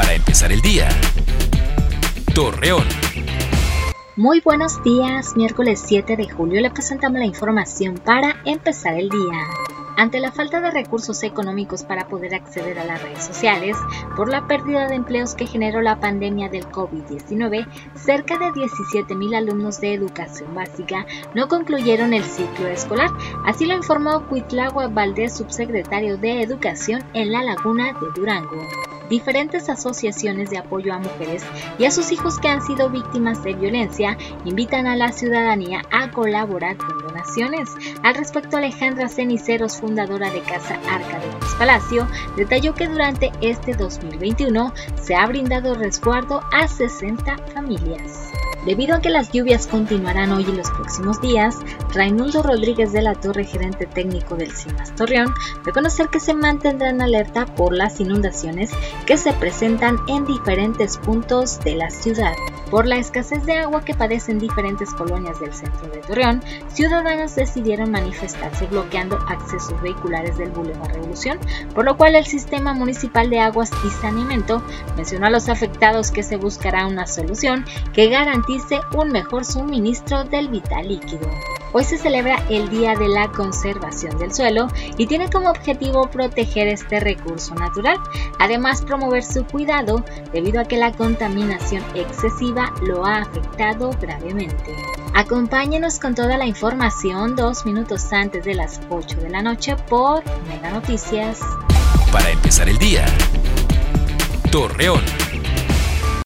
Para empezar el día. Torreón. Muy buenos días, miércoles 7 de julio le presentamos la información para empezar el día. Ante la falta de recursos económicos para poder acceder a las redes sociales, por la pérdida de empleos que generó la pandemia del COVID-19, cerca de 17.000 alumnos de educación básica no concluyeron el ciclo escolar. Así lo informó Cuitlagua Valdés, subsecretario de Educación en la Laguna de Durango diferentes asociaciones de apoyo a mujeres y a sus hijos que han sido víctimas de violencia invitan a la ciudadanía a colaborar con donaciones. Al respecto, Alejandra Ceniceros, fundadora de Casa Arca de Palacio, detalló que durante este 2021 se ha brindado resguardo a 60 familias. Debido a que las lluvias continuarán hoy y los próximos días, Raimundo Rodríguez de la Torre, gerente técnico del CIMAS Torreón, reconocer que se mantendrán alerta por las inundaciones que se presentan en diferentes puntos de la ciudad. Por la escasez de agua que padecen diferentes colonias del centro de Torreón, ciudadanos decidieron manifestarse bloqueando accesos vehiculares del Boulevard Revolución, por lo cual el Sistema Municipal de Aguas y Saneamiento mencionó a los afectados que se buscará una solución que garantice un mejor suministro del vital líquido. Hoy se celebra el Día de la Conservación del Suelo y tiene como objetivo proteger este recurso natural, además promover su cuidado debido a que la contaminación excesiva lo ha afectado gravemente. Acompáñenos con toda la información dos minutos antes de las 8 de la noche por Mega Noticias. Para empezar el día, Torreón.